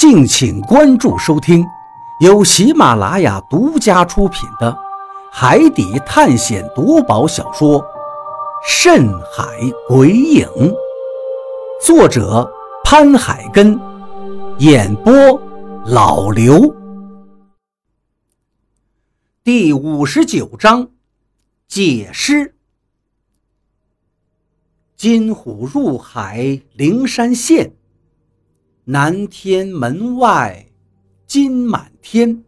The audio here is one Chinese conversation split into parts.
敬请关注收听，由喜马拉雅独家出品的《海底探险夺宝小说》《深海鬼影》，作者潘海根，演播老刘。第五十九章，解释。金虎入海，灵山现。南天门外金满天，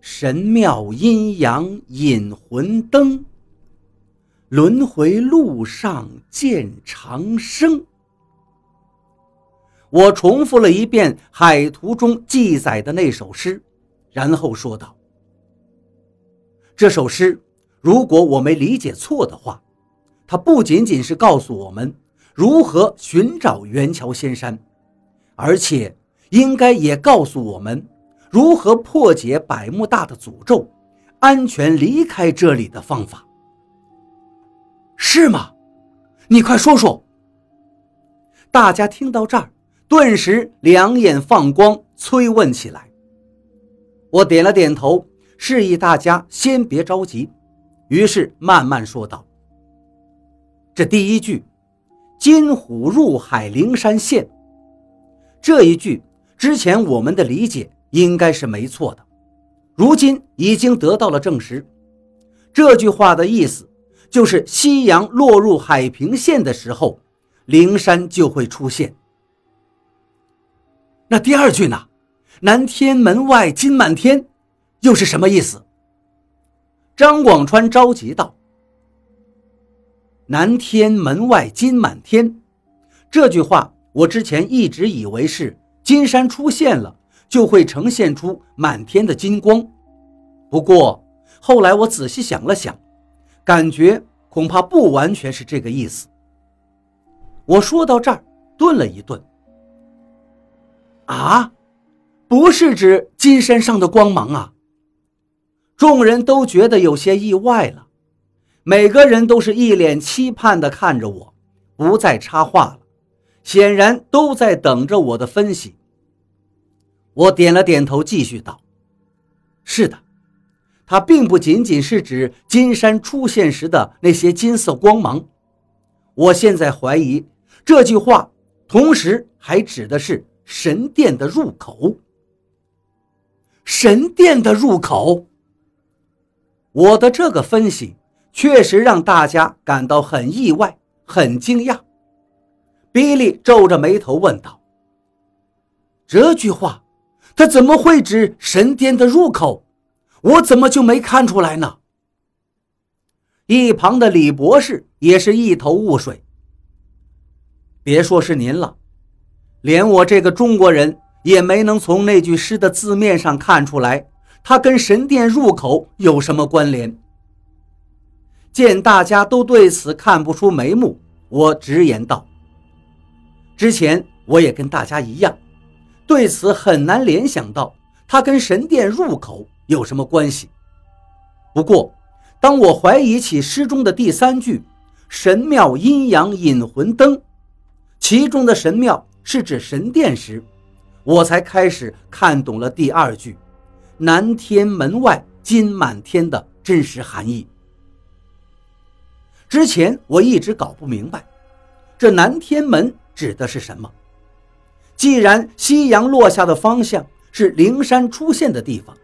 神庙阴阳引魂灯。轮回路上见长生。我重复了一遍海图中记载的那首诗，然后说道：“这首诗，如果我没理解错的话，它不仅仅是告诉我们如何寻找元桥仙山。”而且，应该也告诉我们如何破解百慕大的诅咒，安全离开这里的方法，是吗？你快说说。大家听到这儿，顿时两眼放光，催问起来。我点了点头，示意大家先别着急，于是慢慢说道：“这第一句，金虎入海，灵山现。”这一句之前我们的理解应该是没错的，如今已经得到了证实。这句话的意思就是夕阳落入海平线的时候，灵山就会出现。那第二句呢？“南天门外金满天”又是什么意思？张广川着急道：“南天门外金满天，这句话。”我之前一直以为是金山出现了就会呈现出满天的金光，不过后来我仔细想了想，感觉恐怕不完全是这个意思。我说到这儿顿了一顿，啊，不是指金山上的光芒啊！众人都觉得有些意外了，每个人都是一脸期盼地看着我，不再插话了。显然都在等着我的分析。我点了点头，继续道：“是的，它并不仅仅是指金山出现时的那些金色光芒。我现在怀疑这句话同时还指的是神殿的入口。神殿的入口。我的这个分析确实让大家感到很意外，很惊讶。”比利皱着眉头问道：“这句话，他怎么会指神殿的入口？我怎么就没看出来呢？”一旁的李博士也是一头雾水。别说是您了，连我这个中国人也没能从那句诗的字面上看出来，它跟神殿入口有什么关联。见大家都对此看不出眉目，我直言道。之前我也跟大家一样，对此很难联想到它跟神殿入口有什么关系。不过，当我怀疑起诗中的第三句“神庙阴阳引魂灯”，其中的神庙是指神殿时，我才开始看懂了第二句“南天门外金满天”的真实含义。之前我一直搞不明白，这南天门。指的是什么？既然夕阳落下的方向是灵山出现的地方，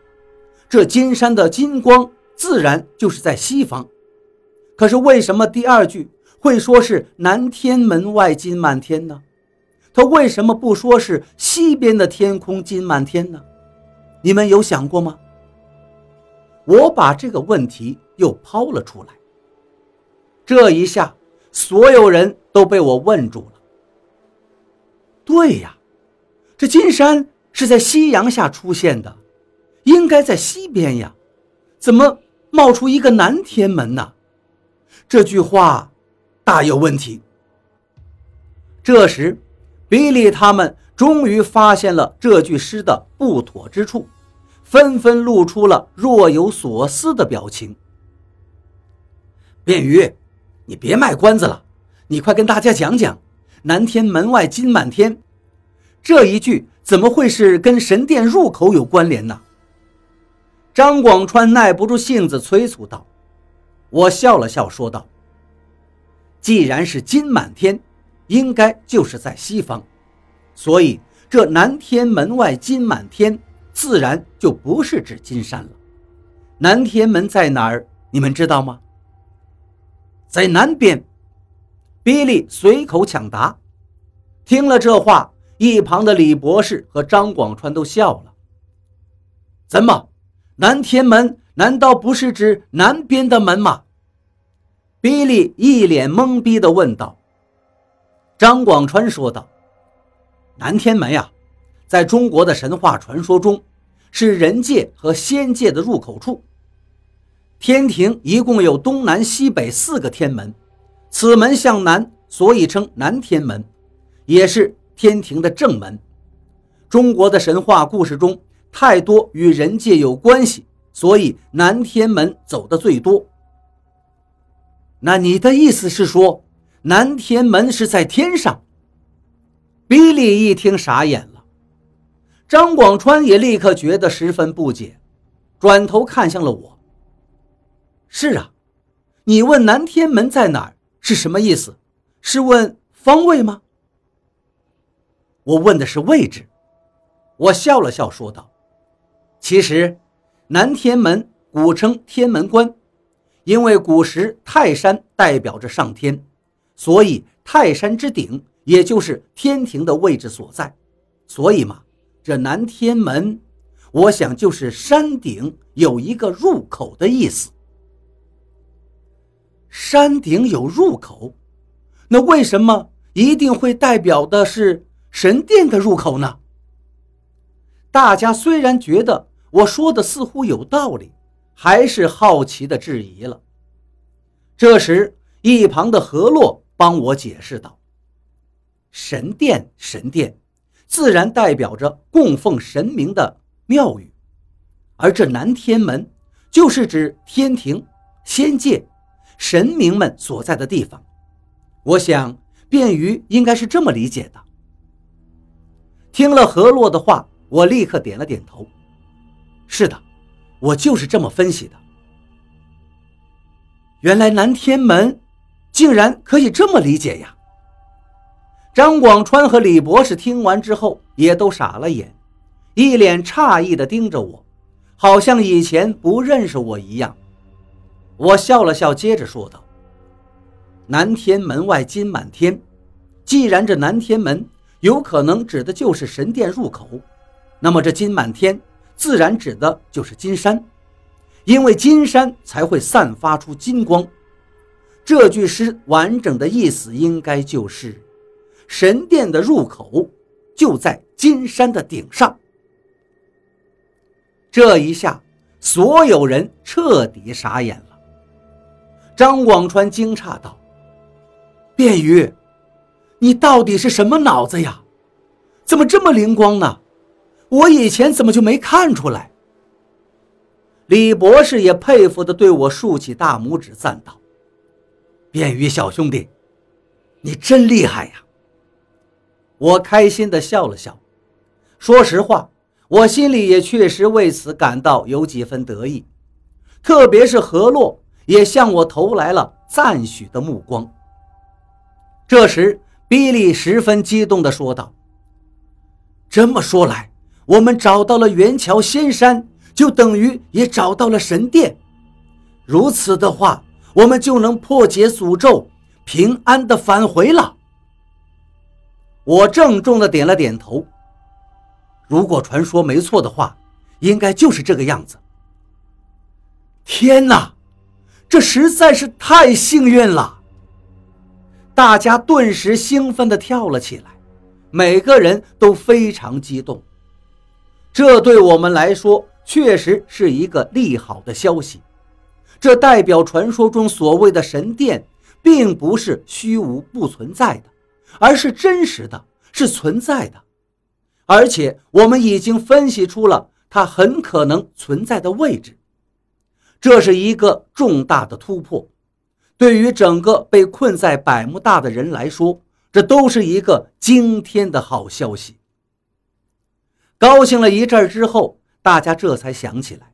这金山的金光自然就是在西方。可是为什么第二句会说是南天门外金满天呢？他为什么不说是西边的天空金满天呢？你们有想过吗？我把这个问题又抛了出来。这一下，所有人都被我问住了。对呀，这金山是在夕阳下出现的，应该在西边呀，怎么冒出一个南天门呢？这句话大有问题。这时，比利他们终于发现了这句诗的不妥之处，纷纷露出了若有所思的表情。便鱼，你别卖关子了，你快跟大家讲讲。南天门外金满天，这一句怎么会是跟神殿入口有关联呢？张广川耐不住性子催促道。我笑了笑说道：“既然是金满天，应该就是在西方，所以这南天门外金满天，自然就不是指金山了。南天门在哪儿？你们知道吗？”在南边。比利随口抢答。听了这话，一旁的李博士和张广川都笑了。怎么，南天门难道不是指南边的门吗？比利一脸懵逼地问道。张广川说道：“南天门呀，在中国的神话传说中，是人界和仙界的入口处。天庭一共有东南西北四个天门。”此门向南，所以称南天门，也是天庭的正门。中国的神话故事中，太多与人界有关系，所以南天门走的最多。那你的意思是说，南天门是在天上？比利一听傻眼了，张广川也立刻觉得十分不解，转头看向了我。是啊，你问南天门在哪儿？是什么意思？是问方位吗？我问的是位置。我笑了笑说道：“其实，南天门古称天门关，因为古时泰山代表着上天，所以泰山之顶也就是天庭的位置所在。所以嘛，这南天门，我想就是山顶有一个入口的意思。”山顶有入口，那为什么一定会代表的是神殿的入口呢？大家虽然觉得我说的似乎有道理，还是好奇的质疑了。这时，一旁的何洛帮我解释道：“神殿，神殿，自然代表着供奉神明的庙宇，而这南天门，就是指天庭、仙界。”神明们所在的地方，我想便于应该是这么理解的。听了何洛的话，我立刻点了点头。是的，我就是这么分析的。原来南天门竟然可以这么理解呀！张广川和李博士听完之后也都傻了眼，一脸诧异地盯着我，好像以前不认识我一样。我笑了笑，接着说道：“南天门外金满天，既然这南天门有可能指的就是神殿入口，那么这金满天自然指的就是金山，因为金山才会散发出金光。这句诗完整的意思应该就是，神殿的入口就在金山的顶上。这一下，所有人彻底傻眼了。”张广川惊诧道：“卞瑜，你到底是什么脑子呀？怎么这么灵光呢？我以前怎么就没看出来？”李博士也佩服地对我竖起大拇指，赞道：“卞瑜小兄弟，你真厉害呀！”我开心地笑了笑。说实话，我心里也确实为此感到有几分得意，特别是何洛。也向我投来了赞许的目光。这时，比利十分激动地说道：“这么说来，我们找到了元桥仙山，就等于也找到了神殿。如此的话，我们就能破解诅咒，平安地返回了。”我郑重地点了点头。如果传说没错的话，应该就是这个样子。天哪！这实在是太幸运了！大家顿时兴奋地跳了起来，每个人都非常激动。这对我们来说确实是一个利好的消息。这代表传说中所谓的神殿，并不是虚无不存在的，而是真实的，是存在的。而且我们已经分析出了它很可能存在的位置。这是一个重大的突破，对于整个被困在百慕大的人来说，这都是一个惊天的好消息。高兴了一阵之后，大家这才想起来，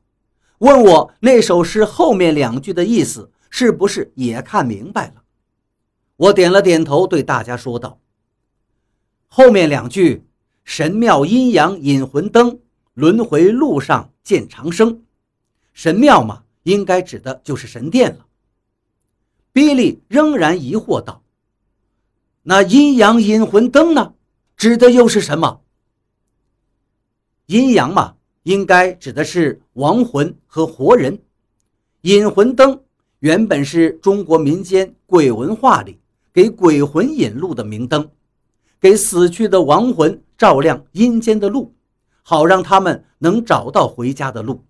问我那首诗后面两句的意思是不是也看明白了。我点了点头，对大家说道：“后面两句‘神庙阴阳引魂灯，轮回路上见长生’，神庙嘛，应该指的就是神殿了。”比利仍然疑惑道：“那阴阳引魂灯呢？指的又是什么？”阴阳嘛，应该指的是亡魂和活人。引魂灯原本是中国民间鬼文化里给鬼魂引路的明灯，给死去的亡魂照亮阴间的路，好让他们能找到回家的路。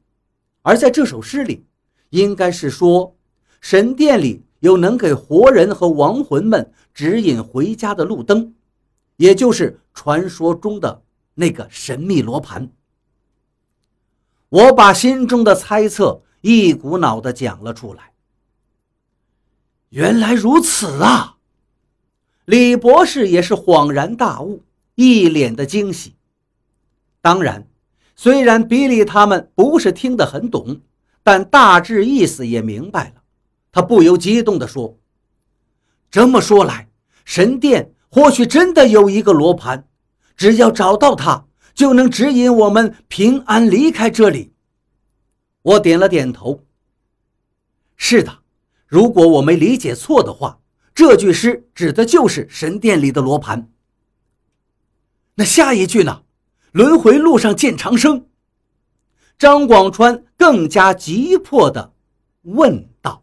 而在这首诗里，应该是说神殿里有能给活人和亡魂们指引回家的路灯，也就是传说中的。那个神秘罗盘，我把心中的猜测一股脑的讲了出来。原来如此啊！李博士也是恍然大悟，一脸的惊喜。当然，虽然比利他们不是听得很懂，但大致意思也明白了。他不由激动地说：“这么说来，神殿或许真的有一个罗盘。”只要找到它，就能指引我们平安离开这里。我点了点头。是的，如果我没理解错的话，这句诗指的就是神殿里的罗盘。那下一句呢？轮回路上见长生。张广川更加急迫地问道。